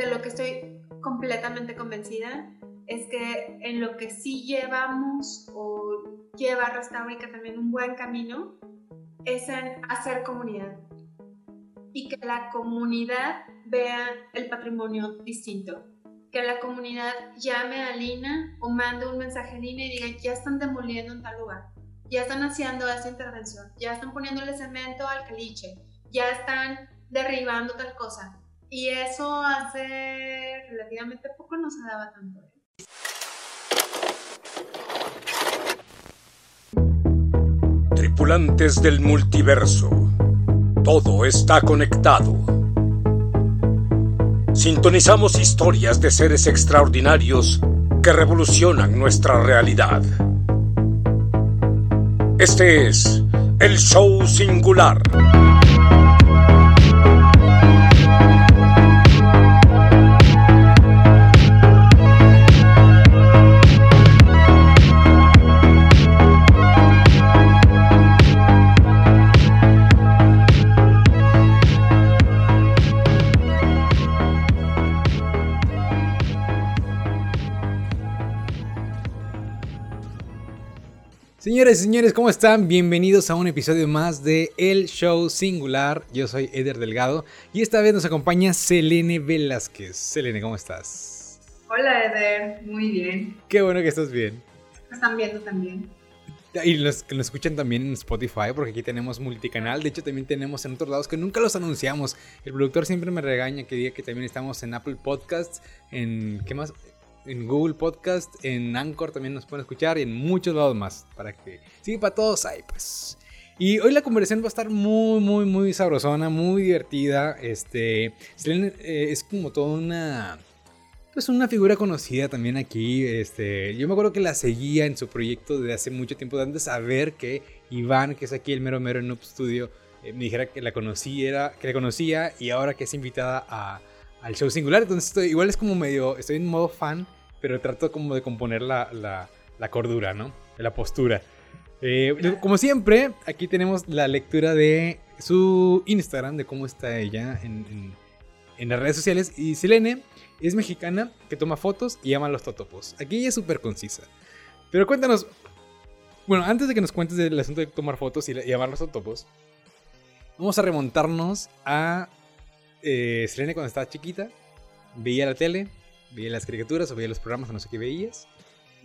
de lo que estoy completamente convencida es que en lo que sí llevamos o lleva Restaurica también un buen camino es en hacer comunidad y que la comunidad vea el patrimonio distinto. Que la comunidad llame a Lina o mande un mensaje a Lina y diga, ya están demoliendo en tal lugar, ya están haciendo esa intervención, ya están poniéndole cemento al caliche, ya están derribando tal cosa. Y eso hace relativamente poco no se daba tanto. ¿eh? Tripulantes del multiverso. Todo está conectado. Sintonizamos historias de seres extraordinarios que revolucionan nuestra realidad. Este es el show singular. Señores y señores, ¿cómo están? Bienvenidos a un episodio más de El Show Singular. Yo soy Eder Delgado y esta vez nos acompaña Selene Velázquez. Selene, ¿cómo estás? Hola Eder, muy bien. Qué bueno que estás bien. Me están viendo también. Y los que nos escuchan también en Spotify, porque aquí tenemos multicanal. De hecho, también tenemos en otros lados que nunca los anunciamos. El productor siempre me regaña que diga que también estamos en Apple Podcasts, en. ¿Qué más? En Google Podcast, en Anchor también nos pueden escuchar y en muchos lados más. Para que sí, para todos ahí, pues. Y hoy la conversación va a estar muy, muy, muy sabrosona, muy divertida. Este, eh, es como toda una, pues una figura conocida también aquí. Este, yo me acuerdo que la seguía en su proyecto desde hace mucho tiempo, antes de saber que Iván, que es aquí el mero mero en Noob Studio, eh, me dijera que la conocía, que la conocía y ahora que es invitada a, al show singular. Entonces estoy, igual es como medio, estoy en modo fan pero trato como de componer la, la, cordura, ¿no? La postura. Eh, como siempre, aquí tenemos la lectura de su Instagram, de cómo está ella en, en, las redes sociales. Y Selene es mexicana que toma fotos y ama los totopos. Aquí ella es súper concisa. Pero cuéntanos, bueno, antes de que nos cuentes del asunto de tomar fotos y, y amar los totopos, vamos a remontarnos a eh, Selene cuando estaba chiquita, veía la tele, veía las caricaturas o veía los programas o no sé qué veías.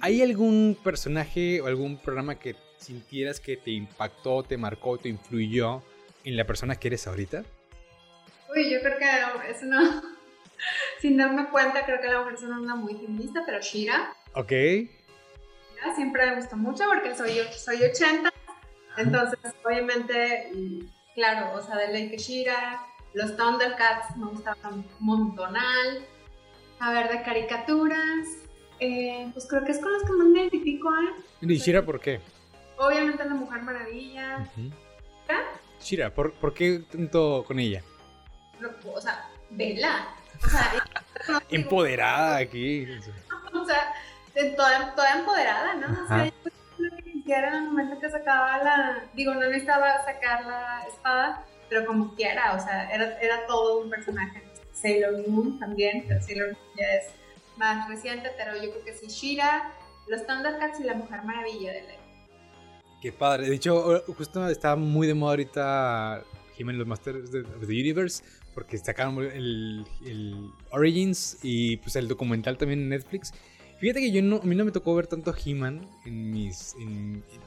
¿Hay algún personaje o algún programa que sintieras que te impactó, te marcó, te influyó en la persona que eres ahorita? Uy, yo creo que es una... Sin darme cuenta, creo que la mujer es una muy feminista, pero Shira. Ok. Siempre me gustó mucho porque soy, soy 80. Entonces, obviamente, claro, o sea, de ley que Shira, los Thundercats me gustaban montonal. A ver, de caricaturas. Eh, pues creo que es con los que más me identifico, ¿eh? ¿Y Shira por qué? Obviamente la Mujer Maravilla. Shira, ¿por, ¿por, qué tanto con ella? o sea, vela. O sea, empoderada aquí. o sea, toda, toda empoderada, ¿no? O sea, lo que quisiera en el momento que sacaba la. Digo, no necesitaba sacar la espada, pero como quiera, o sea, era, era todo un personaje. Sailor Moon también, pero Sailor Moon ya es más reciente, pero yo creo que sí, Shira, los Thundercats y la Mujer Maravilla de ley. Qué padre. De hecho, justo está muy de moda ahorita He-Man los Masters of the Universe, porque sacaron el, el, Origins y pues el documental también en Netflix. Fíjate que yo no, a mí no me tocó ver tanto He-Man en mis.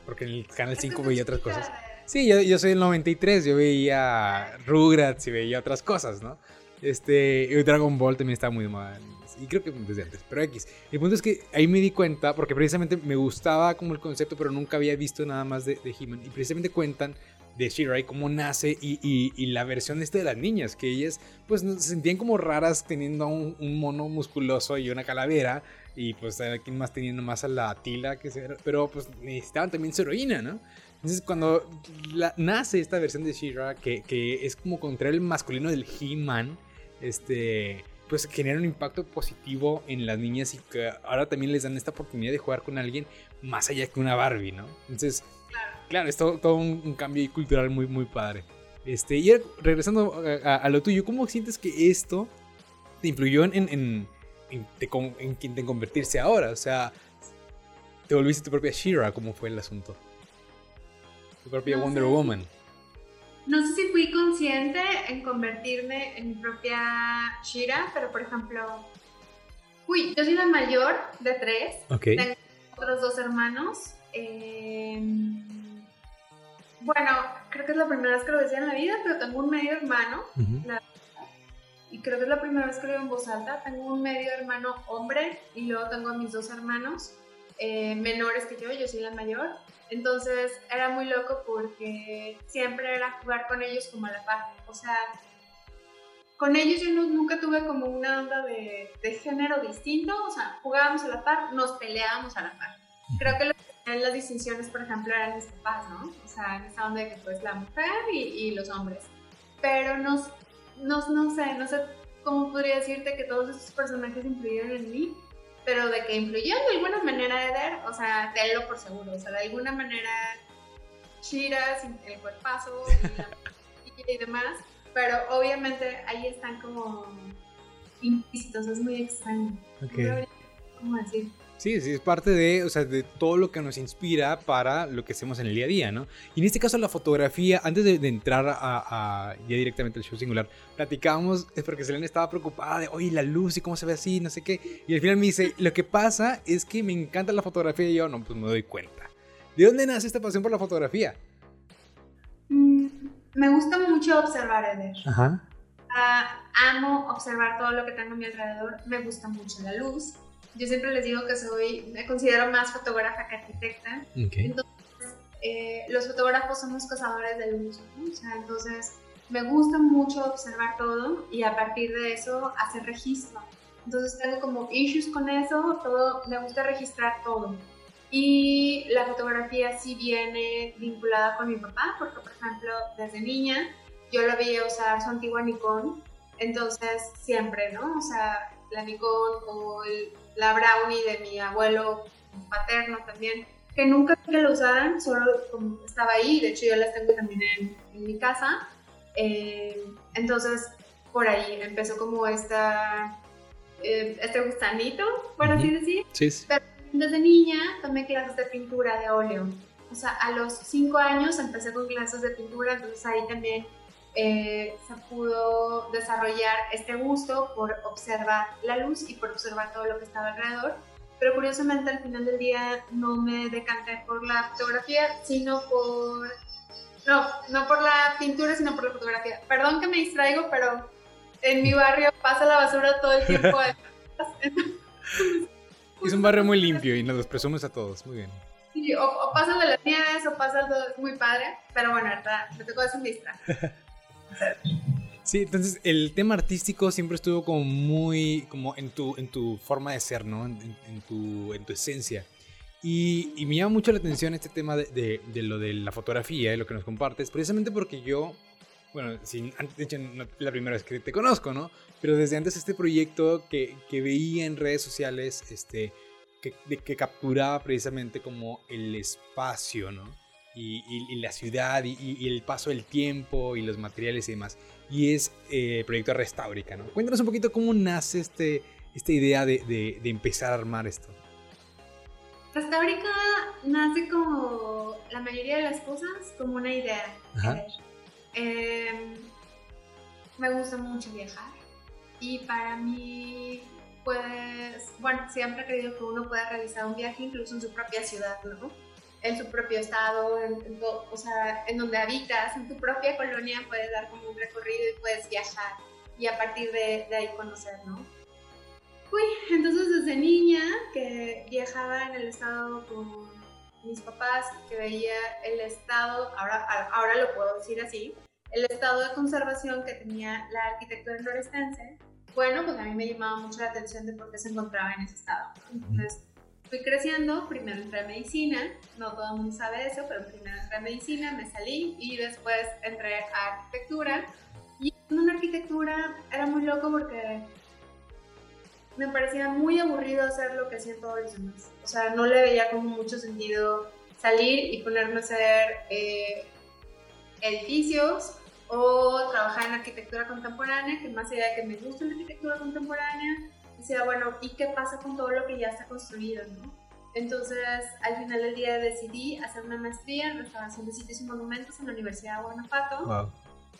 porque en el Canal 5 veía otras cosas. Sí, yo, yo soy del 93, yo veía Rugrats y veía otras cosas, ¿no? Este, Dragon Ball también está muy mal. Y creo que desde antes, pero X. El punto es que ahí me di cuenta, porque precisamente me gustaba como el concepto, pero nunca había visto nada más de, de He-Man. Y precisamente cuentan de Shirai, cómo nace y, y, la versión este de las niñas, que ellas pues se sentían como raras teniendo un, un mono musculoso y una calavera. Y pues aquí más teniendo más a la Tila, que se, pero pues necesitaban también su heroína, ¿no? Entonces, cuando nace esta versión de She-Ra, que, que, es como contra el masculino del He-Man, este, pues genera un impacto positivo en las niñas y que ahora también les dan esta oportunidad de jugar con alguien más allá que una Barbie, ¿no? Entonces, claro, es todo, un, cambio cultural muy, muy padre. Este, y regresando a, lo tuyo, ¿cómo sientes que esto te influyó en, en, en, te en quien te convertirse ahora? O sea, te volviste tu propia Shira, ¿cómo fue el asunto? Tu propia No Wonder. Woman. No sé si fui consciente en convertirme en mi propia Shira, pero por ejemplo, uy, yo soy la mayor de tres, Ok. tengo otros dos hermanos. eh, bueno, creo que es la primera vez que lo decía en la vida, pero tengo un medio hermano y creo que es la primera vez que lo digo en voz alta. Tengo un medio hermano hombre y luego tengo a mis dos hermanos eh, menores que yo, yo soy la mayor. Entonces era muy loco porque siempre era jugar con ellos como a la par. O sea, con ellos yo nunca tuve como una onda de, género distinto. O sea, jugábamos a la par, nos peleábamos a la par. Creo que lo las distinciones, por ejemplo, eran mis papás, ¿no? O sea, en esa onda de que pues la mujer y, los hombres. Pero nos, nos, no sé, no sé cómo podría decirte que todos esos personajes influyeron en mí, pero de que influyeron de alguna manera Eder, o sea, tenlo por seguro, o sea, de alguna manera Shira, sin el cuerpazo y, la- y demás, pero obviamente ahí están como implícitos, es muy extraño. No ¿Cómo decir? Sí, sí, es parte de, o sea, de todo lo que nos inspira para lo que hacemos en el día a día, ¿no? Y en este caso la fotografía, antes de, de entrar a, a- ya directamente al show singular, platicábamos, es porque Selena estaba preocupada de, oye, la luz y cómo se ve así, no sé qué. Y al final me dice, lo que pasa es que me encanta la fotografía y yo, no, pues me doy cuenta. ¿De dónde nace esta pasión por la fotografía? Mm, me gusta mucho observar Eder. Ajá. Ah, amo observar todo lo que tengo a mi alrededor. Me gusta mucho la luz. Yo siempre les digo que soy, me considero más fotógrafa que arquitecta. Ok. Entonces, eh, los fotógrafos somos cazadores de luz. ¿no? O sea, entonces, me gusta mucho observar todo y a partir de eso hacer registro. Entonces, tengo como issues con eso. Todo, me gusta registrar todo. Y la fotografía sí viene vinculada con mi papá, porque, por ejemplo, desde niña yo la veía usar su antigua Nikon, entonces siempre, ¿no? O sea, la Nikon o el- la Brownie de mi abuelo paterno también, que nunca que lo usaran, solo como estaba ahí, de hecho yo las tengo también en, en mi casa. Eh, entonces, por ahí empezó como esta, eh, este gustanito, por así decir. Sí, sí. Desde niña tomé clases de pintura de óleo. O sea, a los cinco años empecé con clases de pintura, entonces ahí también eh, se pudo desarrollar este gusto por observar la luz y por observar todo lo que estaba alrededor. Pero curiosamente al final del día no me decanté por la fotografía, sino por... No, no por la pintura, sino por la fotografía. Perdón que me distraigo, pero en mi barrio pasa la basura todo el tiempo. Es un barrio muy limpio y nos los presumes a todos. Muy bien. Sí, o, o pasas de las nieves o pasas de... Es muy padre, pero bueno, ahorita me tocó vista. Sí, entonces el tema artístico siempre estuvo como muy como en tu, en tu forma de ser, ¿no? En, en- tu, en tu esencia. Y, y me llama mucho la atención este tema de, de- de lo de la fotografía y lo que nos compartes, precisamente porque yo, bueno, sin, de hecho no es la primera vez que te conozco, ¿no? Pero desde antes este proyecto que, que veía en redes sociales, este, que, de- que capturaba precisamente como el espacio, ¿no? Y, y- y la ciudad y, el paso del tiempo y los materiales y demás y es eh, el proyecto Restaurica, ¿no? Cuéntanos un poquito cómo nace este, esta idea de, de- de empezar a armar esto. Restaurica nace como la mayoría de las cosas, como una idea. Ajá. Em, me gusta mucho viajar y para mí, pues, bueno, siempre he creído que uno puede realizar un viaje incluso en su propia ciudad, ¿no? En su propio estado, en, en o sea, en donde habitas, en tu propia colonia puedes dar como un recorrido y puedes viajar y a partir de, de ahí conocer, ¿no? Uy, entonces desde niña que viajaba en el estado con mis papás, que veía el estado, ahora, ahora lo puedo decir así, el estado de conservación que tenía la arquitectura florestense, bueno, pues a mí me llamaba mucho la atención de por qué se encontraba en ese estado. Entonces fui creciendo, primero entré a medicina, no todo el mundo sabe eso, pero primero entré a medicina, me salí y después entré a arquitectura. Y en arquitectura era muy loco porque me parecía muy aburrido hacer lo que hacían todos los demás. O sea, no le veía como mucho sentido salir y ponerme a hacer eh, edificios o trabajar en arquitectura contemporánea, que más allá que me gusta la arquitectura contemporánea, decía, bueno, ¿y qué pasa con todo lo que ya está construido? ¿no? Entonces, al final del día decidí hacer una maestría en restauración de sitios y monumentos en la Universidad de Guanajuato.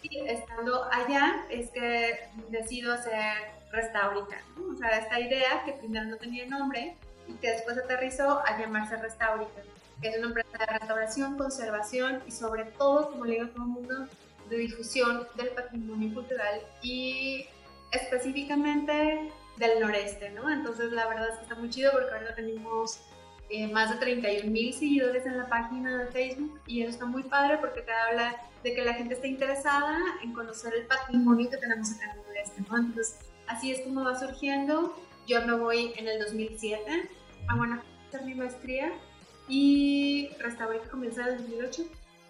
Y estando allá es que decido hacer Restaurica, ¿no? O sea, esta idea que primero no tenía nombre y que después aterrizó a llamarse Restaurica, que es una empresa de restauración, conservación y sobre todo, como le digo a todo el mundo, de difusión del patrimonio cultural y específicamente del noreste, ¿no? Entonces la verdad es que está muy chido porque ahora tenemos eh, más de 31 mil seguidores en la página de Facebook y eso está muy padre porque te habla de que la gente está interesada en conocer el patrimonio que tenemos acá en el noreste, ¿no? Entonces así es como va surgiendo. Yo me voy en el 2007 a Guanajuato a hacer mi maestría y Restauré que comienza en el 2008.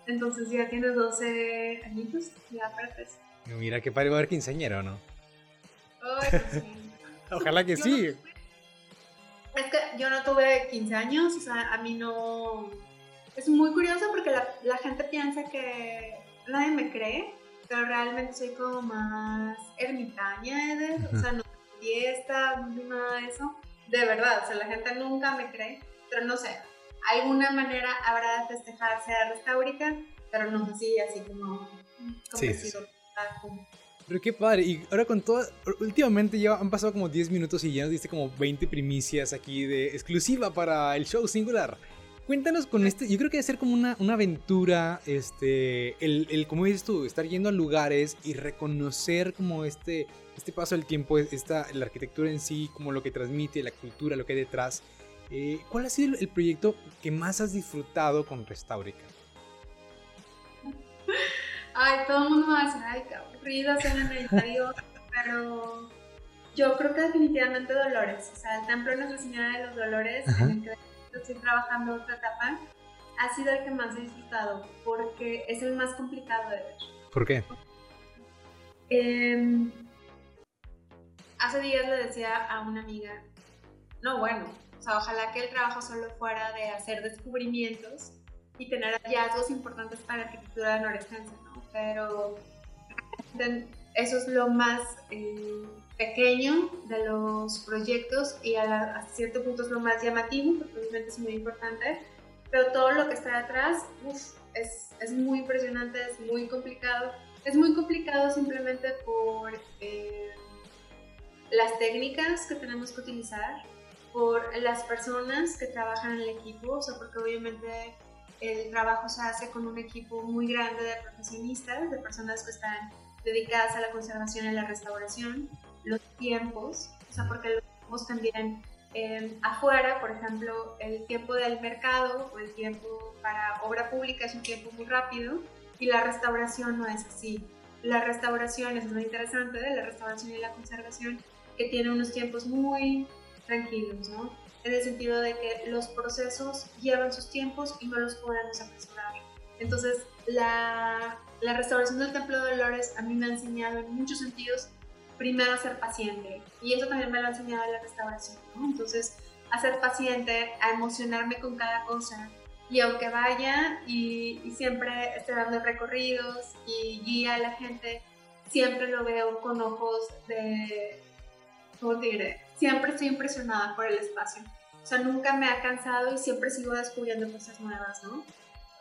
Entonces ya tienes 12 añitos, ya para tres. Mira, qué padre va a haber quinceañero, ¿no? Pues sí. Ojalá que sí. es que yo no tuve 15 años, o sea, a mí no... Es muy curioso porque la, la gente piensa que nadie me cree, pero realmente soy como más ermitaña, ¿eh? o sea, no fiesta, ni nada de eso. De verdad, o sea, la gente nunca me cree, pero no sé, alguna manera habrá de festejarse a Restaurica, pero no así, así como... como Sí, que sí, sí, como- Pero qué padre. Y ahora con todo, últimamente ya han pasado como 10 minutos y ya nos diste como 20 primicias aquí de exclusiva para el show singular. Cuéntanos con este, yo creo que debe ser como una, una aventura, este, el, el, como dices tú, estar yendo a lugares y reconocer como este, este paso del tiempo, esta, la arquitectura en sí, como lo que transmite, la cultura, lo que hay detrás. Eh, ¿Cuál ha sido el proyecto que más has disfrutado con Restaurica? Ay, todo el mundo me va a decir, ay, qué aburrida, suena meditario, pero yo creo que definitivamente Dolores, o sea, el Templo de Nuestra Señora de los Dolores, Ajá. en el que estoy trabajando otra etapa, ha sido el que más he disfrutado, porque es el más complicado de ver. ¿Por qué? Em, hace días le decía a una amiga, no, bueno, o sea, ojalá que el trabajo solo fuera de hacer descubrimientos y tener hallazgos importantes para la arquitectura norestense, ¿no? Pero eso es lo más eh, pequeño de los proyectos y a, a cierto punto es lo más llamativo, porque obviamente es muy importante, pero todo lo que está detrás, uf, es, es muy impresionante, es muy complicado. Es muy complicado simplemente por eh, las técnicas que tenemos que utilizar, por las personas que trabajan en el equipo, o sea, porque obviamente el trabajo se hace con un equipo muy grande de profesionistas, de personas que están dedicadas a la conservación y la restauración, los tiempos, o sea, porque los tiempos también eh, afuera, por ejemplo, el tiempo del mercado o el tiempo para obra pública es un tiempo muy rápido y la restauración no es así. La restauración es muy interesante, de la restauración y la conservación, que tiene unos tiempos muy tranquilos, ¿no? En el sentido de que los procesos llevan sus tiempos y no los podemos apresurar. Entonces, la, la restauración del Templo de Dolores a mí me ha enseñado en muchos sentidos, primero a ser paciente, y eso también me lo ha enseñado la restauración, ¿no? Entonces, a ser paciente, a emocionarme con cada cosa, y aunque vaya y, y siempre esté dando recorridos y guía a la gente, siempre lo veo con ojos de, ¿cómo te diré? Siempre estoy impresionada por el espacio. O sea, nunca me ha cansado y siempre sigo descubriendo cosas nuevas, ¿no?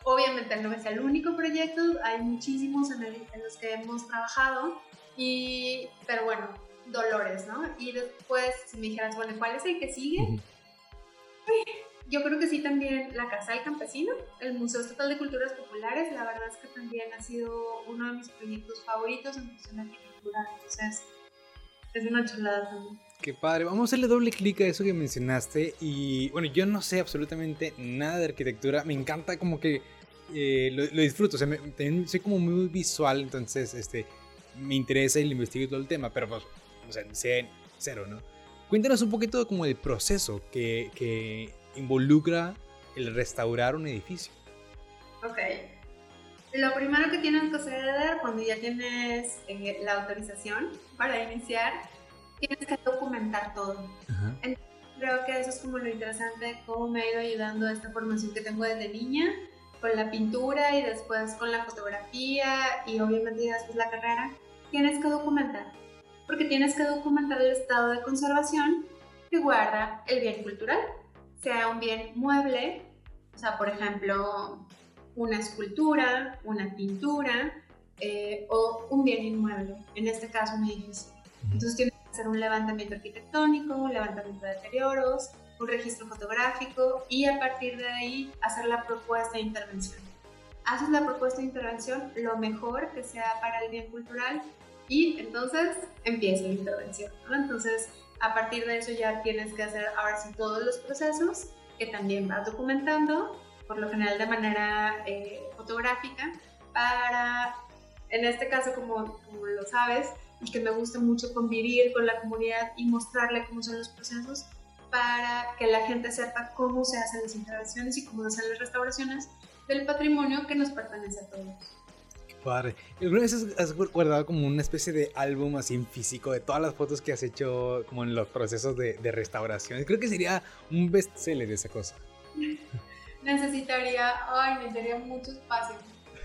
Obviamente no es el único proyecto, hay muchísimos en, el- en los que hemos trabajado, y, pero bueno, Dolores, ¿no? Y después, si me dijeras, bueno, ¿cuál es el que sigue? Yo creo que sí también la Casa del Campesino, el Museo Estatal de Culturas Populares, la verdad es que también ha sido uno de mis proyectos favoritos en cuestión de arquitectura, entonces es una chulada también. Qué padre. Vamos a hacerle doble clic a eso que mencionaste. Y bueno, yo no sé absolutamente nada de arquitectura. Me encanta como que eh, lo, disfruto. O sea, soy como muy visual. Entonces, este, me interesa y lo investigo todo el tema. Pero pues, o sea, sé cero, ¿no? Cuéntanos un poquito como del proceso que, que involucra el restaurar un edificio. Ok. Lo primero que tienes que hacer cuando ya tienes eh, la autorización para iniciar, tienes que documentar todo. Ajá. Creo que eso es como lo interesante, cómo me ha ido ayudando esta formación que tengo desde niña con la pintura y después con la fotografía y obviamente después la carrera, tienes que documentar. Porque tienes que documentar el estado de conservación que guarda el bien cultural, sea un bien mueble, o sea, por ejemplo, una escultura, una pintura eh, o un bien inmueble, en este caso un edificio. Entonces tienes hacer un levantamiento arquitectónico, un levantamiento de deterioros, un registro fotográfico y a partir de ahí hacer la propuesta de intervención. Haces la propuesta de intervención lo mejor que sea para el bien cultural y entonces empieza la intervención. Entonces, a partir de eso ya tienes que hacer ahora sí todos los procesos que también vas documentando, por lo general de manera eh, fotográfica, para, en este caso, como, como lo sabes, y que me gusta mucho convivir con la comunidad y mostrarle cómo son los procesos, para que la gente sepa cómo se hacen las intervenciones y cómo se hacen las restauraciones del patrimonio que nos pertenece a todos. Qué padre. ¿Alguna vez has guardado como una especie de álbum así en físico de todas las fotos que has hecho como en los procesos de, de restauración? Creo que sería un bestseller esa cosa. necesitaría, ay, necesitaría mucho espacio.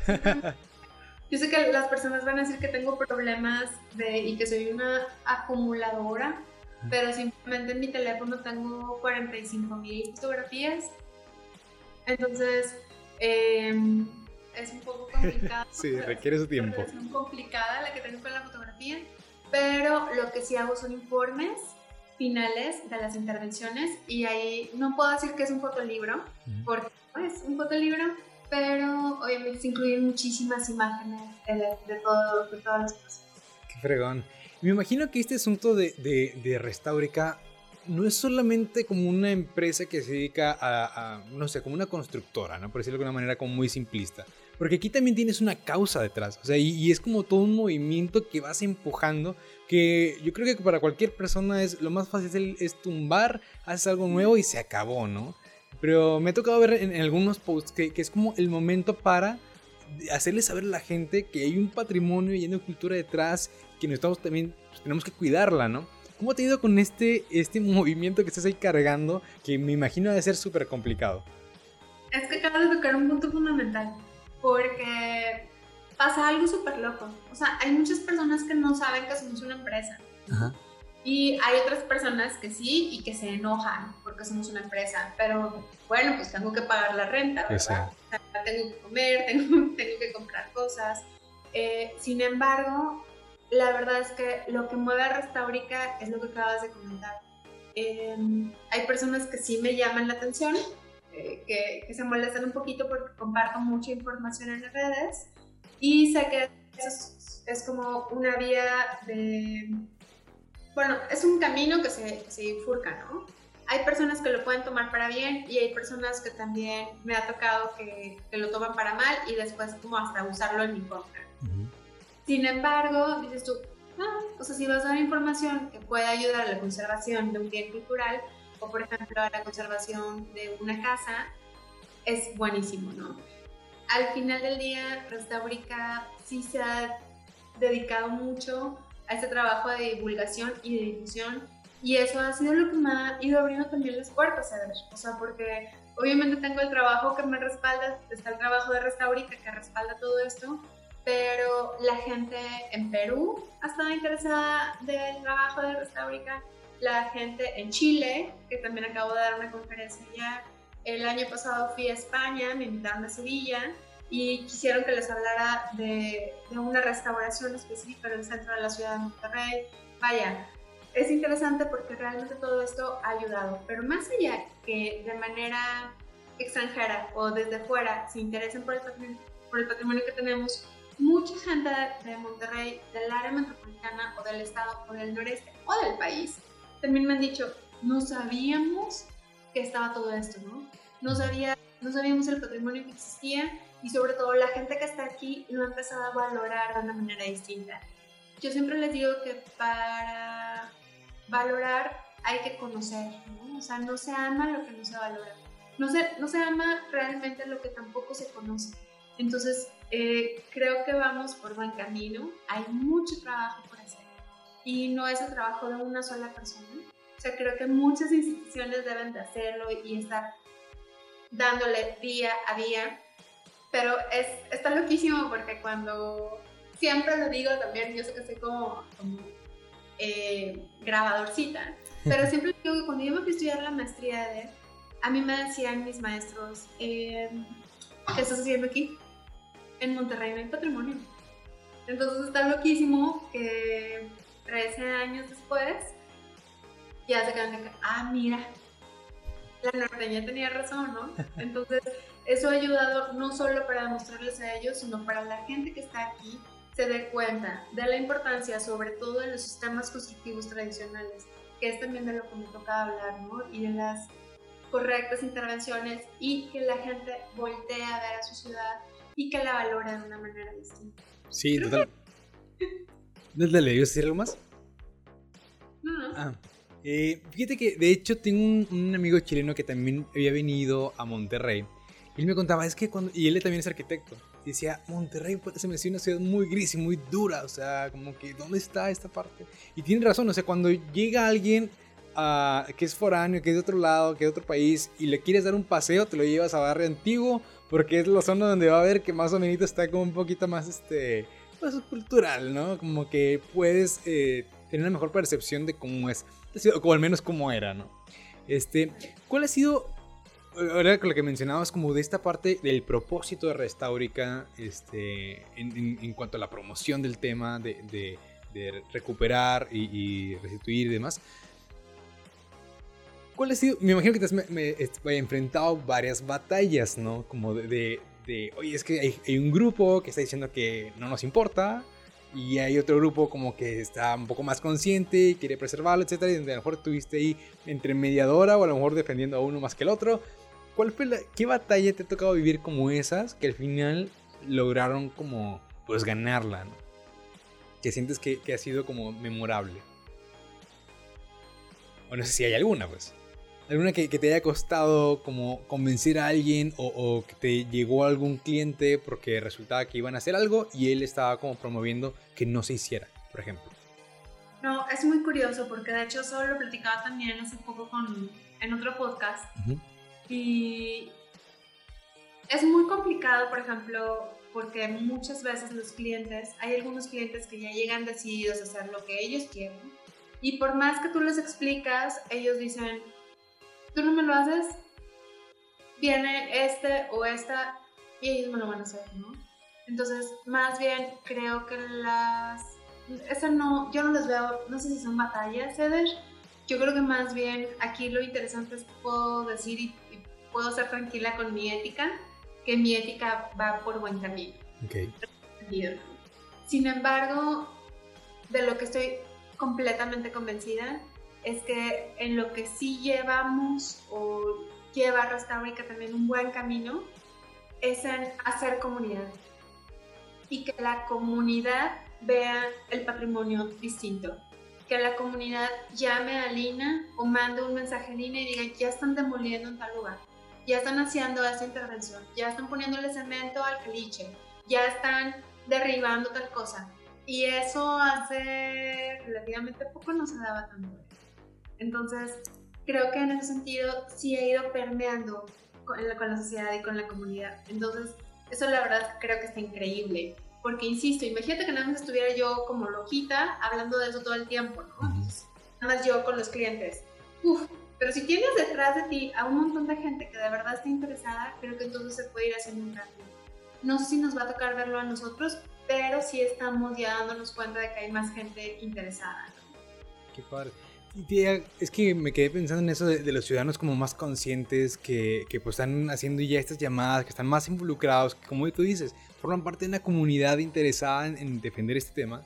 Yo sé que las personas van a decir que tengo problemas de, y que soy una acumuladora, pero simplemente en mi teléfono tengo 45 mil fotografías. Entonces, em, es un poco complicado. sí, requiere su tiempo. Es muy complicada la que tengo con la fotografía, pero lo que sí hago son informes finales de las intervenciones y ahí no puedo decir que es un fotolibro, porque es un fotolibro, pero obviamente se incluyen muchísimas imágenes de, todo, de todas las cosas. Qué fregón. Me imagino que este asunto de, de, de Restaurica no es solamente como una empresa que se dedica a, no sé, como una constructora, ¿no? Por decirlo de alguna manera como muy simplista. Porque aquí también tienes una causa detrás, o sea, y, es como todo un movimiento que vas empujando, que yo creo que para cualquier persona es lo más fácil es tumbar, haces algo nuevo y se acabó, ¿no? Pero me ha tocado ver en, algunos posts que, que, es como el momento para hacerle saber a la gente que hay un patrimonio y una cultura detrás que nosotros también pues, tenemos que cuidarla, ¿no? ¿Cómo te ha ido con este, este movimiento que estás ahí cargando que me imagino debe ser súper complicado? Es que acabas de tocar un punto fundamental, porque pasa algo súper loco. O sea, hay muchas personas que no saben que somos una empresa. Y hay otras personas que sí y que se enojan porque somos una empresa. Pero bueno, pues tengo que pagar la renta, ¿verdad? tengo que comer, tengo, tengo que comprar cosas. Eh, sin embargo, la verdad es que lo que mueve a Restaurica es lo que acabas de comentar. Em, hay personas que sí me llaman la atención, eh, que, que, se molestan un poquito porque comparto mucha información en las redes y sé que eso es, es como una vía de... Bueno, es un camino que se, se bifurca, ¿no? Hay personas que lo pueden tomar para bien y hay personas que también me ha tocado que, que lo toman para mal y después como hasta usarlo en mi contra. Sin embargo, dices tú, ah, o sea, si vas a dar información que pueda ayudar a la conservación de un bien cultural o, por ejemplo, a la conservación de una casa, es buenísimo, ¿no? Al final del día, Restaurica sí se ha dedicado mucho a este trabajo de divulgación y de difusión y eso ha sido lo que me ha ido abriendo también las puertas, ¿sabes? O sea, porque obviamente tengo el trabajo que me respalda, está el trabajo de Restaurica que respalda todo esto, pero la gente en Perú ha estado interesada del trabajo de Restaurica, la gente en Chile, que también acabo de dar una conferencia ya, el año pasado fui a España, me invitaron a Sevilla y quisieron que les hablara de, de una restauración específica en el centro de la ciudad de Monterrey. Vaya, es interesante porque realmente todo esto ha ayudado, pero más allá que de manera extranjera o desde fuera se interesen por el por el patrimonio que tenemos, mucha gente de Monterrey, del área metropolitana o del estado o del noreste o del país, también me han dicho, no sabíamos que estaba todo esto, ¿no? No, sabía, no sabíamos el patrimonio que existía y sobre todo la gente que está aquí lo ha empezado a valorar de una manera distinta. Yo siempre les digo que para valorar hay que conocer, ¿no? O sea, no se ama lo que no se valora. No se, no se ama realmente lo que tampoco se conoce. Entonces, eh, creo que vamos por buen camino. Hay mucho trabajo por hacer y no es el trabajo de una sola persona. O sea, creo que muchas instituciones deben de hacerlo y estar dándole día a día pero es, está loquísimo porque cuando siempre lo digo también, yo sé que soy como, eh, grabadorcita, pero siempre digo que cuando yo me fui a estudiar la maestría de, a mí me decían mis maestros, eh, ¿qué estás haciendo aquí? En Monterrey no hay patrimonio. Entonces está loquísimo que 13 años después ya se quedan de ah, mira, la norteña tenía razón, ¿no? Entonces, eso ha ayudado no solo para demostrarles a ellos, sino para la gente que está aquí se dé cuenta de la importancia, sobre todo de los sistemas constructivos tradicionales, que es también de lo que me toca hablar, ¿no? Y de las correctas intervenciones y que la gente voltee a ver a su ciudad y que la valore de una manera distinta. Sí, total. ¿Desde le decir algo más? No, no. Ah. Eh, fíjate que de hecho tengo un, amigo chileno que también había venido a Monterrey. Y él me contaba, es que cuando. Y él también es arquitecto. Y decía, Monterrey se me hace una ciudad muy gris y muy dura. O sea, como que, ¿dónde está esta parte? Y tiene razón, o sea, cuando llega alguien uh, que es foráneo, que es de otro lado, que es de otro país, y le quieres dar un paseo, te lo llevas a Barrio Antiguo, porque es la zona donde va a ver que más o menos está como un poquito más, este, pues, cultural, ¿no? Como que puedes eh, tener una mejor percepción de cómo es o al menos como era, ¿no? Este, ¿cuál ha sido, ahora con lo que mencionabas, como de esta parte del propósito de Restaurica, este, en, cuanto a la promoción del tema, de, recuperar y, restituir y demás? ¿Cuál ha sido? Me imagino que te has me, enfrentado varias batallas, ¿no? Como de, de, oye, es que hay, hay, un grupo que está diciendo que no nos importa, y hay otro grupo como que está un poco más consciente y quiere preservarlo, etcétera, y a lo mejor estuviste ahí entre mediadora o a lo mejor defendiendo a uno más que el otro. ¿Cuál fue la, qué batalla te ha tocado vivir como esas que al final lograron como pues ganarla, ¿no? Que sientes que, que ha sido como memorable. O no sé si hay alguna, pues. ¿Alguna que, te haya costado como convencer a alguien o, que te llegó algún cliente porque resultaba que iban a hacer algo y él estaba como promoviendo que no se hiciera, por ejemplo? No, es muy curioso porque de hecho solo lo platicaba también hace poco con, en otro podcast y es muy complicado, por ejemplo, porque muchas veces los clientes, hay algunos clientes que ya llegan decididos a hacer lo que ellos quieren y por más que tú les explicas, ellos dicen, tú no me lo haces, viene este o esta y ellos me lo van a hacer, ¿no? Entonces, más bien creo que las... Esa no, yo no les veo, no sé si son batallas, Ceder. Yo creo que más bien aquí lo interesante es que puedo decir y, puedo ser tranquila con mi ética, que mi ética va por buen camino. Okay. Sin embargo, de lo que estoy completamente convencida es que en lo que sí llevamos o lleva Restaurica también un buen camino es en hacer comunidad y que la comunidad vea el patrimonio distinto. Que la comunidad llame a Lina o mande un mensaje a Lina y diga, ya están demoliendo en tal lugar, ya están haciendo esa intervención, ya están poniéndole cemento al caliche, ya están derribando tal cosa. Y eso hace relativamente poco no se daba tanto. Entonces, creo que en ese sentido sí ha ido permeando con la, con la sociedad y con la comunidad. Entonces, eso la verdad creo que está increíble. Porque, insisto, imagínate que nada más estuviera yo como loquita hablando de eso todo el tiempo, ¿no? nada más yo con los clientes. Uf, pero si tienes detrás de ti a un montón de gente que de verdad está interesada, creo que entonces se puede ir haciendo un cambio. No sé si nos va a tocar verlo a nosotros, pero sí estamos ya dándonos cuenta de que hay más gente interesada. Qué padre es que me quedé pensando en eso de, los ciudadanos como más conscientes que, que, pues están haciendo ya estas llamadas, que están más involucrados, que como tú dices, forman parte de una comunidad interesada en, defender este tema.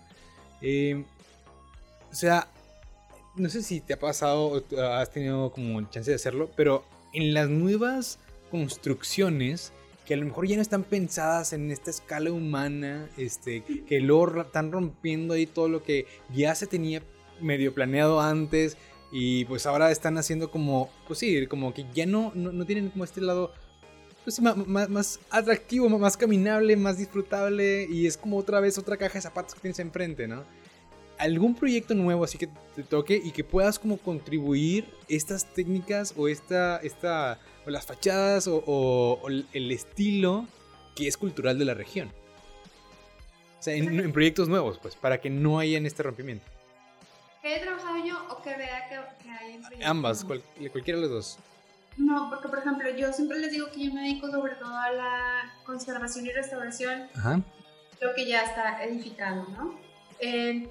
Eh, o sea, no sé si te ha pasado o has tenido como chance de hacerlo, pero en las nuevas construcciones que a lo mejor ya no están pensadas en esta escala humana, este, que luego están rompiendo ahí todo lo que ya se tenía medio planeado antes y pues ahora están haciendo como, pues sí, como que ya no, no, tienen como este lado pues, más, más, atractivo, más caminable, más disfrutable y es como otra vez otra caja de zapatos que tienes enfrente, ¿no? Algún proyecto nuevo así que te toque y que puedas como contribuir estas técnicas o esta, esta o las fachadas o, el estilo que es cultural de la región. O sea, en, en proyectos nuevos, pues, para que no haya en este rompimiento. ¿Que he trabajado yo o que vea que, que hay en proyectos Ambas, cual- cualquiera de los dos. No, porque por ejemplo, yo siempre les digo que yo me dedico sobre todo a la conservación y restauración, Ajá. lo que ya está edificado, ¿no? En-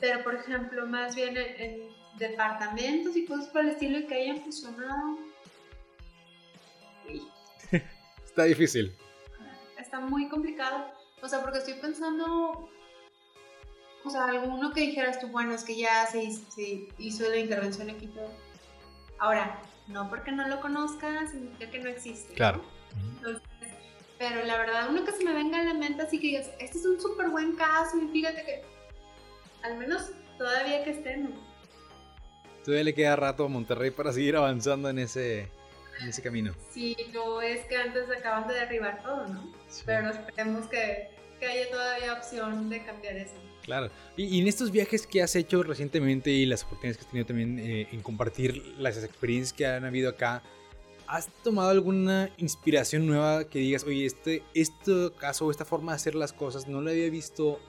pero por ejemplo, más bien en, en departamentos y cosas por el estilo y que hayan funcionado, Está difícil. está muy complicado. O sea, porque estoy pensando, o sea, alguno que dijeras tú, bueno, es que ya se hizo, se hizo la intervención aquí todo. Ahora, no porque no lo conozcas, significa que no existe. ¿no? Claro. Entonces, pero la verdad, uno que se me venga a la mente así que digas, este es un súper buen caso y fíjate que, al menos todavía que esté, no. Todavía le queda rato a Monterrey para seguir avanzando en ese, en ese camino. Si no es que antes acaban de derribar todo, ¿no? Pero esperemos que, que haya todavía opción de cambiar eso. Claro. Y, y en estos viajes que has hecho recientemente y las oportunidades que has tenido también eh, en compartir las experiencias que han habido acá, ¿has tomado alguna inspiración nueva que digas, oye, este, este caso o esta forma de hacer las cosas no la había visto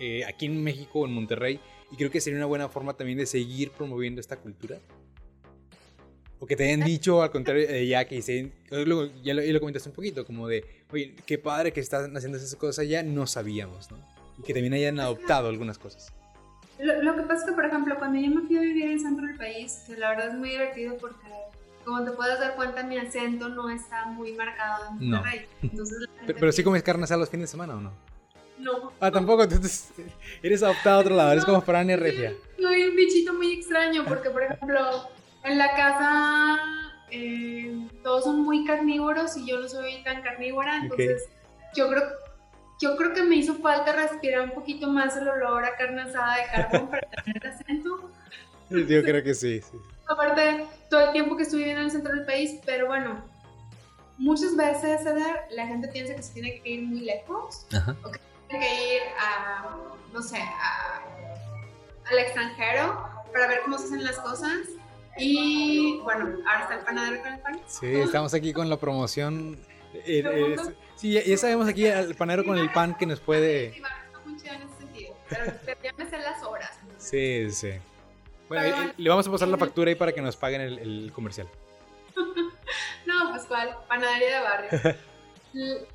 eh, aquí en México en Monterrey y creo que sería una buena forma también de seguir promoviendo esta cultura? O que te hayan dicho al contrario de ya que dicen, luego ya lo, ya lo comentaste un poquito, como de, oye, qué padre que están haciendo esas cosas allá, no sabíamos, ¿no? Y que también hayan adoptado algunas cosas. Lo, lo que pasa es que, por ejemplo, cuando yo me fui a vivir en el centro del país, que la verdad es muy divertido porque, como te puedes dar cuenta, mi acento no está muy marcado en No. Monterrey. Entonces, la gente Pero, pero sí comes carne asada los fines de semana o no? No. Ah, tampoco, entonces eres adoptado a otro lado, eres No, como Fran y Regia. Soy un bichito muy extraño porque, por ejemplo, en la casa eh, todos son muy carnívoros y yo no soy tan carnívora, entonces yo creo yo creo que me hizo falta respirar un poquito más el olor a carne asada de carbón para tener el acento. Yo creo que sí, sí. Aparte, todo el tiempo que estuve viviendo en el centro del país, pero bueno, muchas veces, la gente piensa que se tiene que ir muy lejos, Ajá. que ir a, no sé, a- al extranjero para ver cómo se hacen las cosas. Y bueno, ahora está el panadero con el pan. Sí, estamos aquí con la promoción. eh, ¿Todo eh, sí, ya, ya sabemos aquí al panero con el pan que nos puede... Sí, bueno, está muy chido en ese sentido, pero, pero ya me sé las horas. Sí, sí. Bueno, le vamos a pasar la factura ahí para que nos paguen el, el comercial. No, pues cuál, panadería de barrio.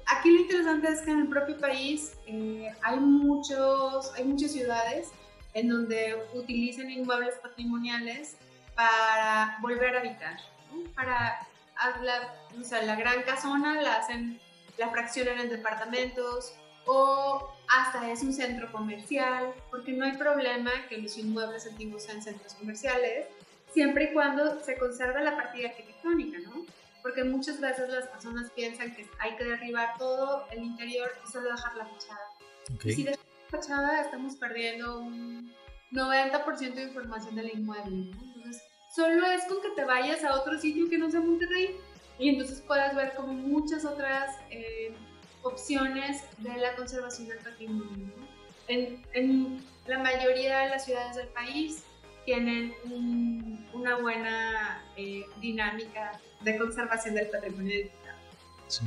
Aquí lo interesante es que en el propio país eh, hay, muchos, hay muchas ciudades en donde utilizan inmuebles patrimoniales para volver a habitar. ¿no? Para la, o sea, la gran casona la hacen, la fraccionan en departamentos o hasta es un centro comercial, porque no hay problema que los inmuebles antiguos sean centros comerciales, siempre y cuando se conserve la partida arquitectónica, ¿no? Porque muchas veces las personas piensan que hay que derribar todo el interior y solo dejar la fachada. Y si dejamos la fachada, estamos perdiendo un 90% de información del inmueble, ¿no? Entonces, solo es con que te vayas a otro sitio que no sea Monterrey y entonces puedes ver como muchas otras eh, opciones de la conservación del patrimonio. En, en la mayoría de las ciudades del país tienen un- una buena eh, dinámica de conservación del patrimonio edificado. Sí.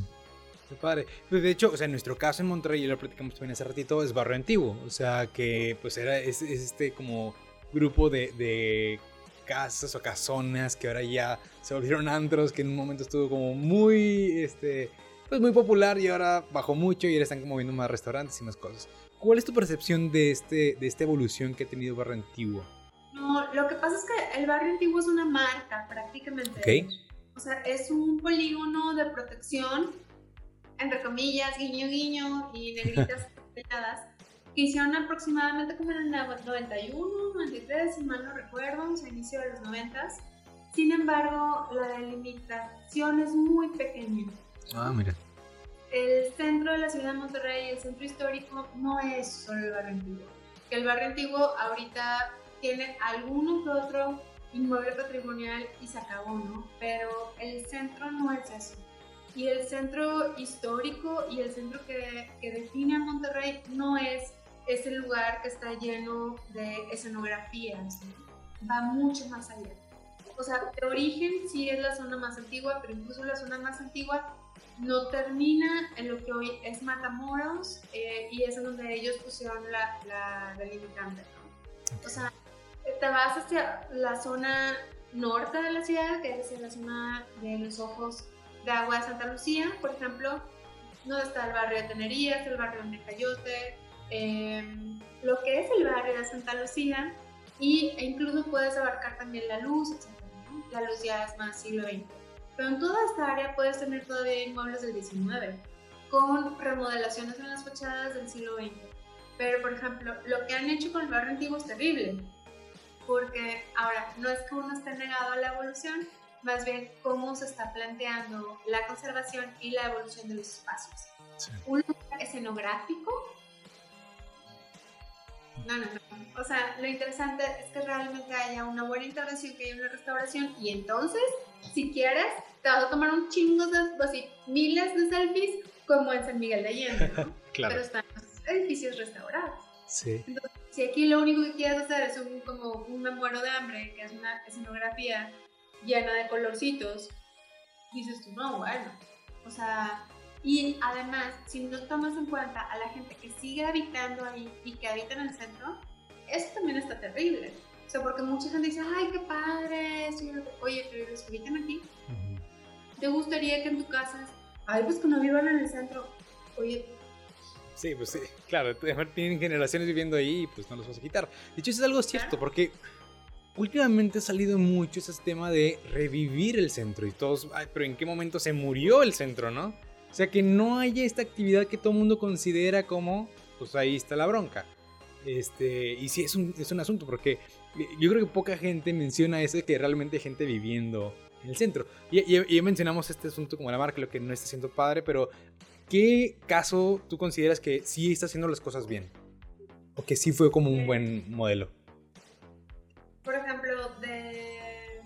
Qué padre. Pues de hecho, o sea, en nuestro caso en Monterrey, ya lo platicamos también hace ratito, es barrio antiguo. O sea, que pues era es, es este como grupo de, de casas o casonas que ahora ya se volvieron antros, que en un momento estuvo como muy, este, pues muy popular y ahora bajó mucho y ahora están como viendo más restaurantes y más cosas. ¿Cuál es tu percepción de, este, de esta evolución que ha tenido barrio antiguo? No, lo que pasa es que el barrio antiguo es una marca prácticamente. Ok. O sea, es un polígono de protección, entre comillas, guiño, guiño y negritas pegadas, que hicieron aproximadamente como en el 91, 93, si mal no recuerdo, o sea, inicio de los 90. Sin embargo, la delimitación es muy pequeña. Ah, mira. El centro de la ciudad de Monterrey, el centro histórico, no es solo el barrio antiguo. Que el barrio antiguo ahorita tiene alguno que otro inmueble patrimonial y se acabó, ¿no? Pero el centro no es eso. Y el centro histórico y el centro que, que define a Monterrey no es ese lugar que está lleno de escenografías, ¿no? va mucho más allá. O sea, de origen sí es la zona más antigua, pero incluso la zona más antigua no termina en lo que hoy es Matamoros eh, y es donde ellos pusieron la, la delimitante. ¿no? O sea, te vas hacia la zona norte de la ciudad, que es hacia la zona de los ojos de agua de Santa Lucía, por ejemplo, donde está el barrio de Tenerías, el barrio de Cayote, em, lo que es el barrio de Santa Lucía, y, e incluso puedes abarcar también la luz, etc. La luz ya es más siglo XX. Pero en toda esta área puedes tener todavía inmuebles del XIX, con remodelaciones en las fachadas del siglo XX. Pero, por ejemplo, lo que han hecho con el barrio antiguo es terrible porque ahora no es que uno esté negado a la evolución, más bien cómo se está planteando la conservación y la evolución de los espacios. Un lugar escenográfico. No, no, no. O sea, lo interesante es que realmente haya una buena intervención, que haya una restauración y entonces, si quieres, te vas a tomar un chingo de, así, miles de selfies como en San Miguel de Allende, ¿no? claro. Pero están los edificios restaurados. Sí. Entonces, si aquí lo único que quieres hacer es un, como un me muero de hambre, que es una escenografía llena de colorcitos, dices tú, no, bueno. O sea, y además, si no tomas en cuenta a la gente que sigue habitando ahí y que habita en el centro, eso también está terrible. O sea, porque mucha gente dice, ay, qué padre, oye, pero los que habitan aquí, ¿te gustaría que en tu casa, ay, pues que no vivan en el centro? Oye, Sí, pues sí, claro, tienen generaciones viviendo ahí y pues no los vas a quitar. De hecho, eso es algo cierto, porque últimamente ha salido mucho ese tema de revivir el centro y todos, ay, pero ¿en qué momento se murió el centro, no? O sea, que no haya esta actividad que todo el mundo considera como, pues ahí está la bronca. Este, y sí, es un, es un asunto, porque yo creo que poca gente menciona eso de que realmente hay gente viviendo en el centro. Y, ya mencionamos este asunto como la marca, lo que no está siendo padre, pero ¿qué caso tú consideras que sí está haciendo las cosas bien? O que sí fue como un buen modelo. Por ejemplo, de...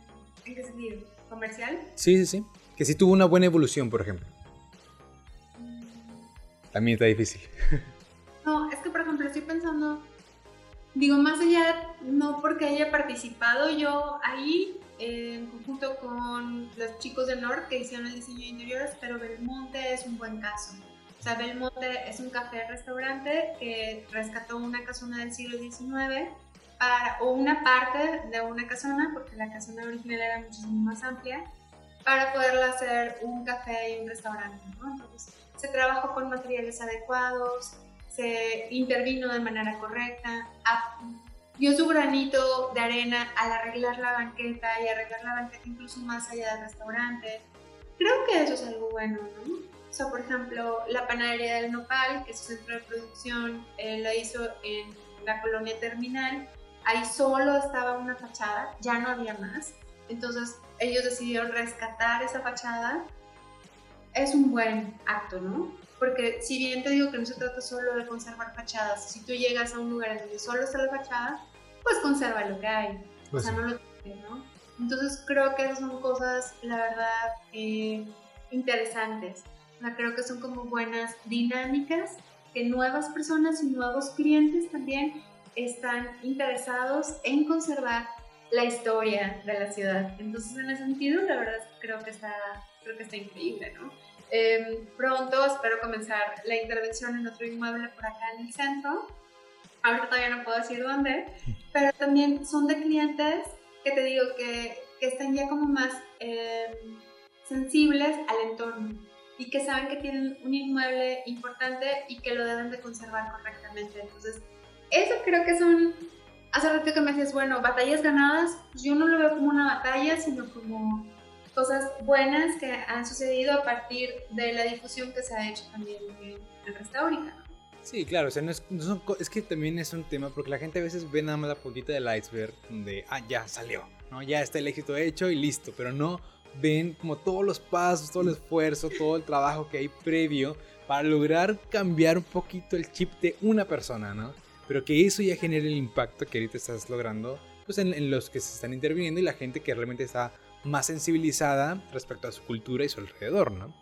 ¿en qué sentido? ¿Comercial? Sí, sí, sí. Que sí tuvo una buena evolución, por ejemplo. También está difícil. No, es que por ejemplo estoy pensando, digo, más allá, no porque haya participado yo ahí, en conjunto con los chicos de Nord que hicieron el diseño de interiores, pero Belmonte es un buen caso. O sea, Belmonte es un café-restaurante que rescató una casona del siglo XIX para, o una parte de una casona, porque la casona original era muchísimo más amplia, para poderla hacer un café y un restaurante. ¿no? Entonces, se trabajó con materiales adecuados, se intervino de manera correcta, dio su granito de arena al arreglar la banqueta y arreglar la banqueta incluso más allá del restaurante. Creo que eso es algo bueno, ¿no? O sea, por ejemplo, la panadería del Nopal, que es su centro de producción, eh, la hizo en la colonia terminal. Ahí solo estaba una fachada, ya no había más. Entonces ellos decidieron rescatar esa fachada. Es un buen acto, ¿no? Porque si bien te digo que no se trata solo de conservar fachadas, si tú llegas a un lugar en donde solo está la fachada, pues conserva lo que hay. o pues sea, no lo ¿no? Entonces creo que esas son cosas, la verdad, eh, interesantes. O sea, creo que son como buenas dinámicas que nuevas personas y nuevos clientes también están interesados en conservar la historia de la ciudad. Entonces, en ese sentido, la verdad creo que está, creo que está increíble, ¿no? Em, pronto espero comenzar la intervención en otro inmueble por acá en el centro ahorita todavía no puedo decir dónde, pero también son de clientes que te digo que, que están ya como más eh, sensibles al entorno y que saben que tienen un inmueble importante y que lo deben de conservar correctamente. Entonces, eso creo que son, hace rato que me decías, bueno, batallas ganadas, pues yo no lo veo como una batalla, sino como cosas buenas que han sucedido a partir de la difusión que se ha hecho también en el Restaurica. Sí, claro, o sea, no es, es, que también es un tema porque la gente a veces ve nada más la puntita del iceberg donde, ah, ya salió, ¿no? Ya está el éxito hecho y listo, pero no ven como todos los pasos, todo el esfuerzo, todo el trabajo que hay previo para lograr cambiar un poquito el chip de una persona, ¿no? Pero que eso ya genere el impacto que ahorita estás logrando, pues en, en los que se están interviniendo y la gente que realmente está más sensibilizada respecto a su cultura y su alrededor, ¿no?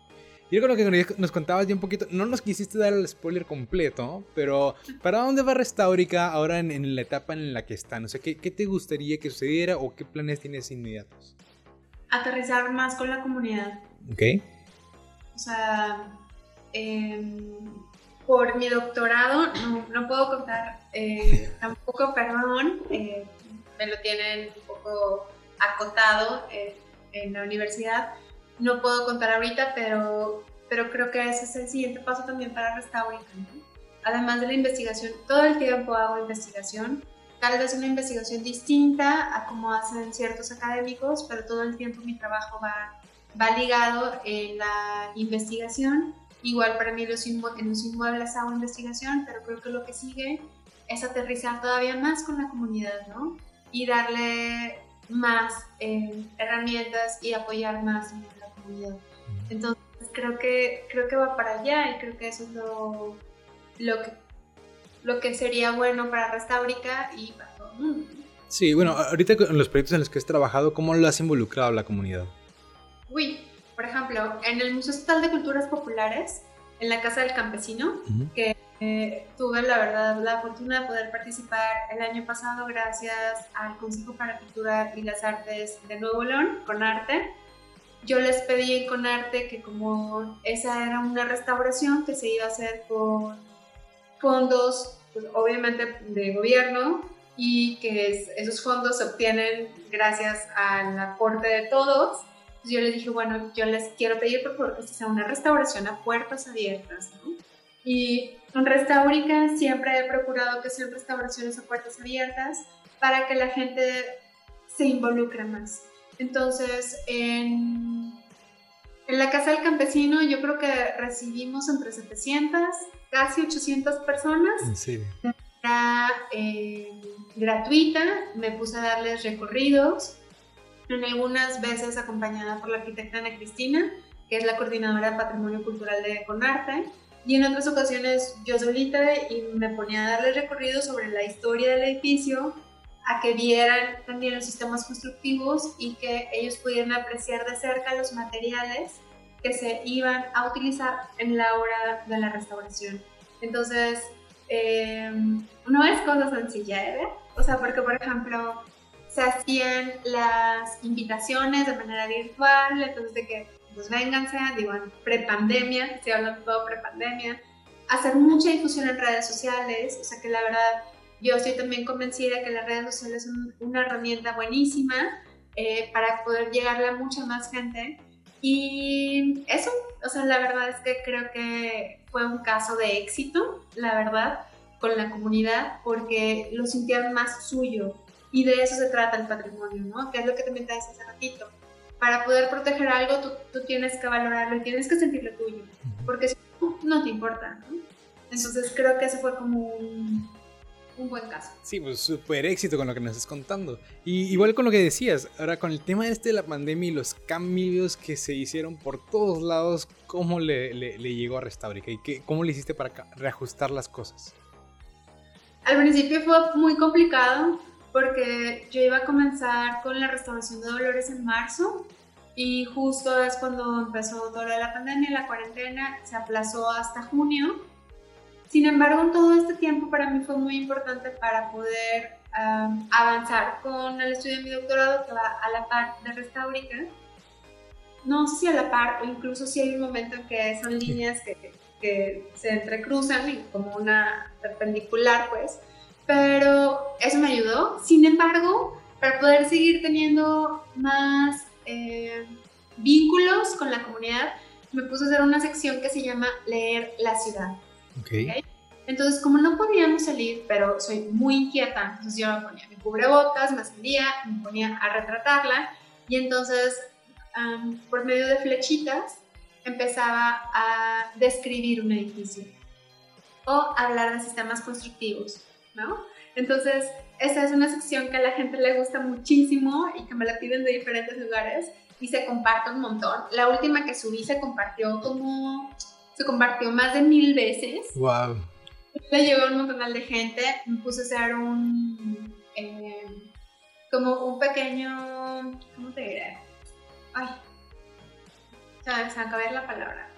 Yo con lo que nos contabas ya un poquito, no nos quisiste dar el spoiler completo, pero ¿para dónde va Restaurica ahora en, la etapa en la que están? O sea, ¿qué, ¿qué, te gustaría que sucediera o qué planes tienes inmediatos? Aterrizar más con la comunidad. Ok. O sea, em, por mi doctorado no, no puedo contar eh, tampoco, perdón, eh, me lo tienen un poco acotado eh, en la universidad. No puedo contar ahorita, pero, pero creo que ese es el siguiente paso también para Restaurica. Además de la investigación, todo el tiempo hago investigación, tal vez una investigación distinta a como hacen ciertos académicos, pero todo el tiempo mi trabajo va, va ligado en la investigación. Igual para mí los en los inmuebles hago investigación, pero creo que lo que sigue es aterrizar todavía más con la comunidad, ¿no? Y darle más eh, herramientas y apoyar más Entonces, creo que, creo que va para allá y creo que eso es lo, lo, que, lo que sería bueno para Restaurica y para todo el mundo. Sí, bueno, ahorita en los proyectos en los que has trabajado, ¿cómo lo has involucrado a la comunidad? Uy, por ejemplo, en el Museo Estatal de Culturas Populares, en la Casa del Campesino, que eh, tuve la verdad la fortuna de poder participar el año pasado gracias al Consejo para Cultura y las Artes de Nuevo León, con arte. Yo les pedí con arte que como esa era una restauración que se iba a hacer con fondos, pues, obviamente de gobierno, y que esos fondos se obtienen gracias al aporte de todos. yo les dije, bueno, yo les quiero pedir por favor que sea una restauración a puertas abiertas, ¿no? Y con Restaurica siempre he procurado que sean restauraciones a puertas abiertas para que la gente se involucre más. Entonces, en, en la Casa del Campesino yo creo que recibimos entre 700, casi 800 personas. ¿En serio? Era eh, gratuita, me puse a darles recorridos, en algunas veces acompañada por la arquitecta Ana Cristina, que es la coordinadora de Patrimonio Cultural de Conarte y en otras ocasiones yo solita y me ponía a darles recorrido sobre la historia del edificio, a que vieran también los sistemas constructivos y que ellos pudieran apreciar de cerca los materiales que se iban a utilizar en la hora de la restauración. Entonces, eh, no es cosa sencilla, ¿eh? O sea, porque por ejemplo, se hacían las invitaciones de manera virtual, entonces de que pues vénganse, digo, prepandemia, estoy hablando todo prepandemia, hacer mucha difusión en redes sociales, o sea que la verdad yo estoy también convencida que las redes sociales son una herramienta buenísima eh, para poder llegarle a mucha más gente. Y eso, o sea, la verdad es que creo que fue un caso de éxito, la verdad, con la comunidad, porque lo sintieron más suyo. Y de eso se trata el patrimonio, ¿no? Que es lo que también te decía hace ratito para poder proteger algo, tú, tienes que valorarlo y tienes que sentirlo tuyo, porque si no, no te importa, ¿no? Entonces creo que ese fue como un, un buen caso. Sí, pues súper éxito con lo que nos estás contando. Y igual con lo que decías, ahora con el tema este de la pandemia y los cambios que se hicieron por todos lados, ¿cómo le, le, llegó a Restaurica y qué, cómo le hiciste para reajustar las cosas? Al principio fue muy complicado porque yo iba a comenzar con la restauración de Dolores en marzo y justo es cuando empezó toda la pandemia, la cuarentena, se aplazó hasta junio. Sin embargo, en todo este tiempo para mí fue muy importante para poder avanzar con el estudio de mi doctorado que va a la par de Restaurica. No sé si a la par o incluso si hay un momento en que son líneas que, que se entrecruzan y como una perpendicular, pues pero eso me ayudó. Sin embargo, para poder seguir teniendo más eh, vínculos con la comunidad, me puse a hacer una sección que se llama Leer la ciudad. Okay. Entonces, como no podíamos salir, pero soy muy inquieta, entonces yo me ponía mi cubrebocas, me salía, me ponía a retratarla y entonces, por medio de flechitas, empezaba a describir un edificio o hablar de sistemas constructivos. ¿no? Entonces, esa es una sección que a la gente le gusta muchísimo y que me la piden de diferentes lugares y se comparte un montón. La última que subí se compartió como, se compartió más de mil veces. ¡Wow! Le llegó un montón de gente, me puse a hacer un, eh, como un pequeño, ¿cómo te diré? Ay, se me acaba de ver la palabra.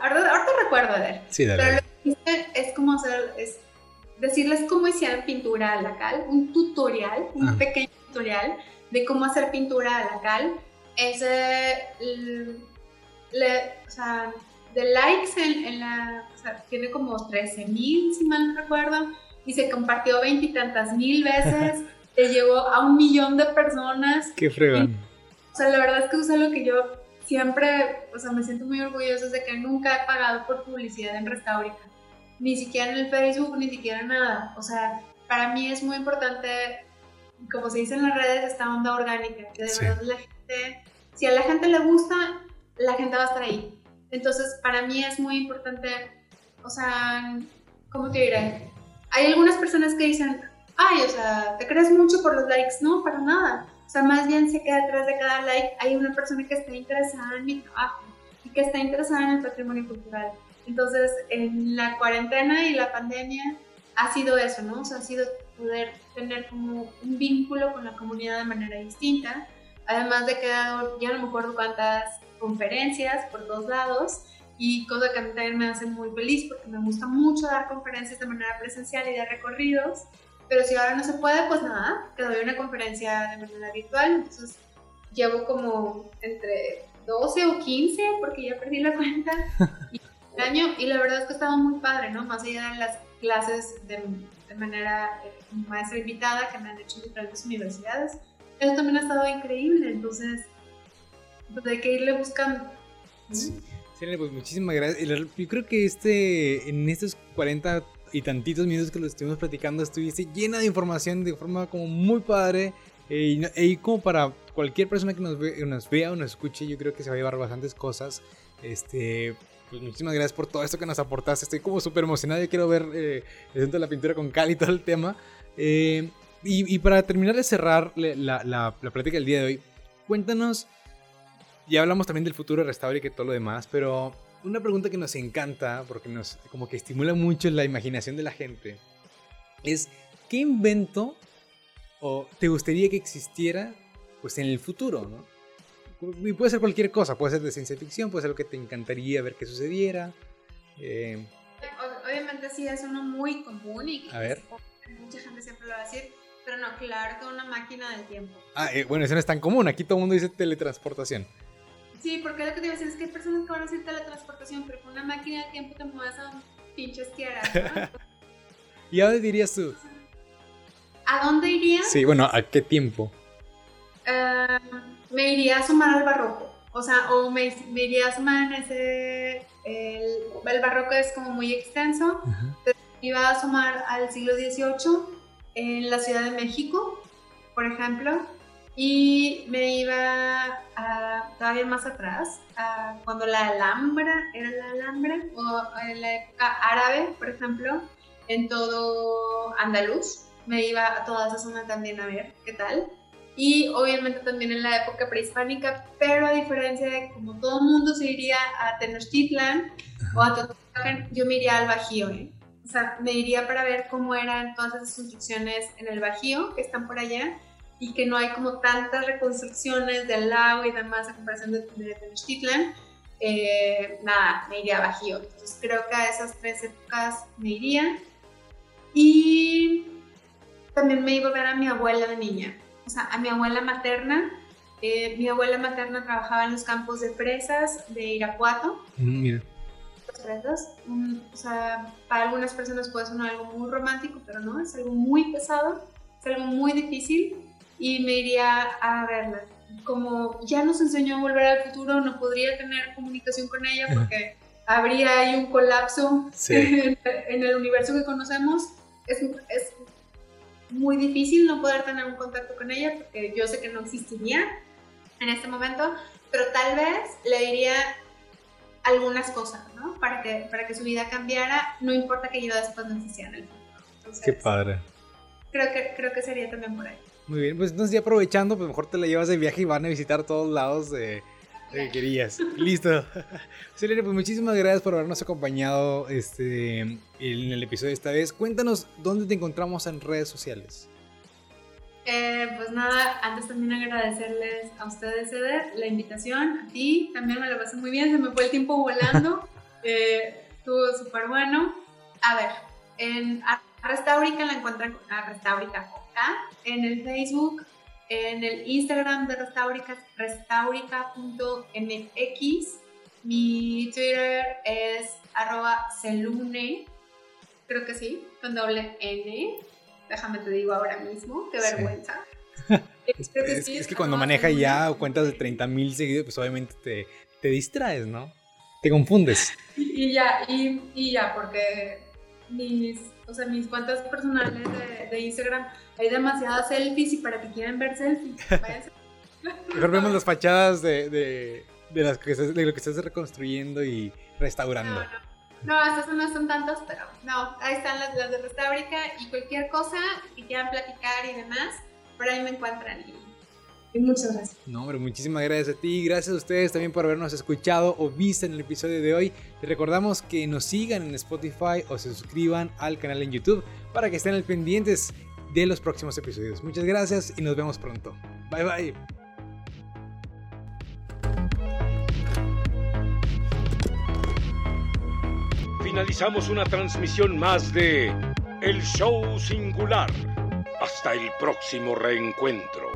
ahorita, ahorita recuerdo, a ver. Sí, dale es como hacer, es decirles cómo hicieron pintura a la cal, un tutorial, un ah. pequeño tutorial de cómo hacer pintura a la cal. Ese le, o sea, de likes en, la, o sea, tiene como 13 mil, si mal no recuerdo, y se compartió veintitantas mil veces, te llegó a un millón de personas. Qué fregón. o sea, la verdad es que es algo que yo siempre, o sea, me siento muy orgullosa de que nunca he pagado por publicidad en Restaurica. Ni siquiera en el Facebook, ni siquiera nada. O sea, para mí es muy importante, como se dice en las redes, esta onda orgánica, que de verdad la gente, si a la gente le gusta, la gente va a estar ahí. Entonces, para mí es muy importante, o sea, ¿cómo te diré? Hay algunas personas que dicen, ay, o sea, te crees mucho por los likes. No, para nada. O sea, más bien sé que detrás de cada like hay una persona que está interesada en mi trabajo y que está interesada en el patrimonio cultural. Entonces, en la cuarentena y la pandemia ha sido eso, ¿no? O sea, ha sido poder tener como un vínculo con la comunidad de manera distinta. Además de que ya no me acuerdo cuántas conferencias por todos lados y cosa que a mí también me hace muy feliz porque me gusta mucho dar conferencias de manera presencial y de recorridos, pero si ahora no se puede, pues nada, que doy una conferencia de manera virtual, entonces llevo como entre 12 o 15 porque ya perdí la cuenta y, año y la verdad es que ha estado muy padre, ¿no? Más allá de las clases de, de manera eh, maestra invitada que me han hecho en diferentes universidades, eso también ha estado increíble, entonces pues hay que irle buscando. Sí, pues muchísimas gracias. Yo creo que este, en estos 40 y tantitos minutos que lo estuvimos platicando, estuviste llena de información de forma como muy padre. Eh, y, como para cualquier persona que nos, nos vea o nos escuche, yo creo que se va a llevar bastantes cosas. Este, pues muchísimas gracias por todo esto que nos aportaste. Estoy como súper emocionado. Yo quiero ver eh, el centro de la pintura con Cali y todo el tema. Eh, y, para terminar de cerrar la, la, la, plática del día de hoy, cuéntanos ya hablamos también del futuro de y que todo lo demás, pero una pregunta que nos encanta, porque nos como que estimula mucho la imaginación de la gente, es ¿qué invento o te gustaría que existiera pues en el futuro, ¿no? Y puede ser cualquier cosa, puede ser de ciencia ficción, puede ser lo que te encantaría ver que sucediera. Eh. Obviamente sí es uno muy común y a ver. mucha gente siempre lo va a decir, pero no, claro que una máquina del tiempo. Ah, eh, bueno, eso no es tan común, aquí todo el mundo dice teletransportación. Sí, porque lo que te iba a decir es que hay personas que van a decir teletransportación, pero con una máquina de tiempo te mueves a un pinche tierra. ¿Y a dónde dirías tú? ¿A dónde iría? Sí, bueno, ¿a qué tiempo? Eh, me iría a sumar al barroco. O sea, o me, iría a sumar en ese. El, el barroco es como muy extenso. iba a sumar al siglo XVIII en la Ciudad de México, por ejemplo y me iba a, todavía más atrás, a cuando la Alhambra era la Alhambra, o en la época árabe, por ejemplo, en todo Andaluz. Me iba a toda esa zona también a ver qué tal. Y obviamente también en la época prehispánica, pero a diferencia de como todo el mundo se iría a Tenochtitlan o a Totonacan, yo me iría al Bajío. ¿eh? O sea, me iría para ver cómo eran todas esas construcciones en el Bajío que están por allá y que no hay como tantas reconstrucciones del lago y demás a comparación de, de Tenochtitlan, eh, nada, me iría a Bajío. Entonces creo que a esas tres épocas me iría. Y también me iba a ver a mi abuela de niña, o sea, a mi abuela materna. Eh, mi abuela materna trabajaba en los campos de fresas de Irapuato. Mm, mira. Fresas. Mm, o sea, para algunas personas puede sonar algo muy romántico, pero no, es algo muy pesado, es algo muy difícil y me iría a verla. Como ya nos enseñó a volver al futuro, no podría tener comunicación con ella porque habría ahí un colapso en, el universo que conocemos. Es, es muy difícil no poder tener un contacto con ella porque yo sé que no existiría en este momento, pero tal vez le diría algunas cosas, ¿no? Para que, para que su vida cambiara, no importa que yo después no existiera en el futuro. Qué padre. Creo que, creo que sería también por ahí. Muy bien, pues entonces ya aprovechando, pues mejor te la llevas de viaje y van a visitar todos lados de, que querías. Listo. Selene, pues muchísimas gracias por habernos acompañado este, en el episodio de esta vez. Cuéntanos dónde te encontramos en redes sociales. Eh, pues nada, antes también agradecerles a ustedes, Eder, la invitación, a ti, también me la pasé muy bien, se me fue el tiempo volando, eh, estuvo súper bueno. A ver, en Restaurica la encuentran, a Restaurica en el Facebook, en el Instagram de Restaurica, restaurica.mx Mi Twitter es arroba celune, creo que sí, con doble N. Déjame te digo ahora mismo, qué vergüenza. es, que, cuando maneja ya cuentas de 30 mil seguidos, pues obviamente te, te, distraes, ¿no? Te confundes. Y, ya, y, ya, porque mis, o sea, mis cuentas personales de, Instagram hay demasiadas selfies y para que quieran ver selfies, Mejor vemos las fachadas de, de, las que, de lo que estás reconstruyendo y restaurando. No, no. estas no son tantas, pero no, ahí están las, las de Restaurica y cualquier cosa que quieran platicar y demás, por ahí me encuentran y, muchas gracias. No, hombre, muchísimas gracias a ti. Gracias a ustedes también por habernos escuchado o visto en el episodio de hoy. Les recordamos que nos sigan en Spotify o se suscriban al canal en YouTube para que estén al pendientes de los próximos episodios. Muchas gracias y nos vemos pronto. Bye bye. finalizamos una transmisión más de El Show Singular. Hasta el próximo reencuentro.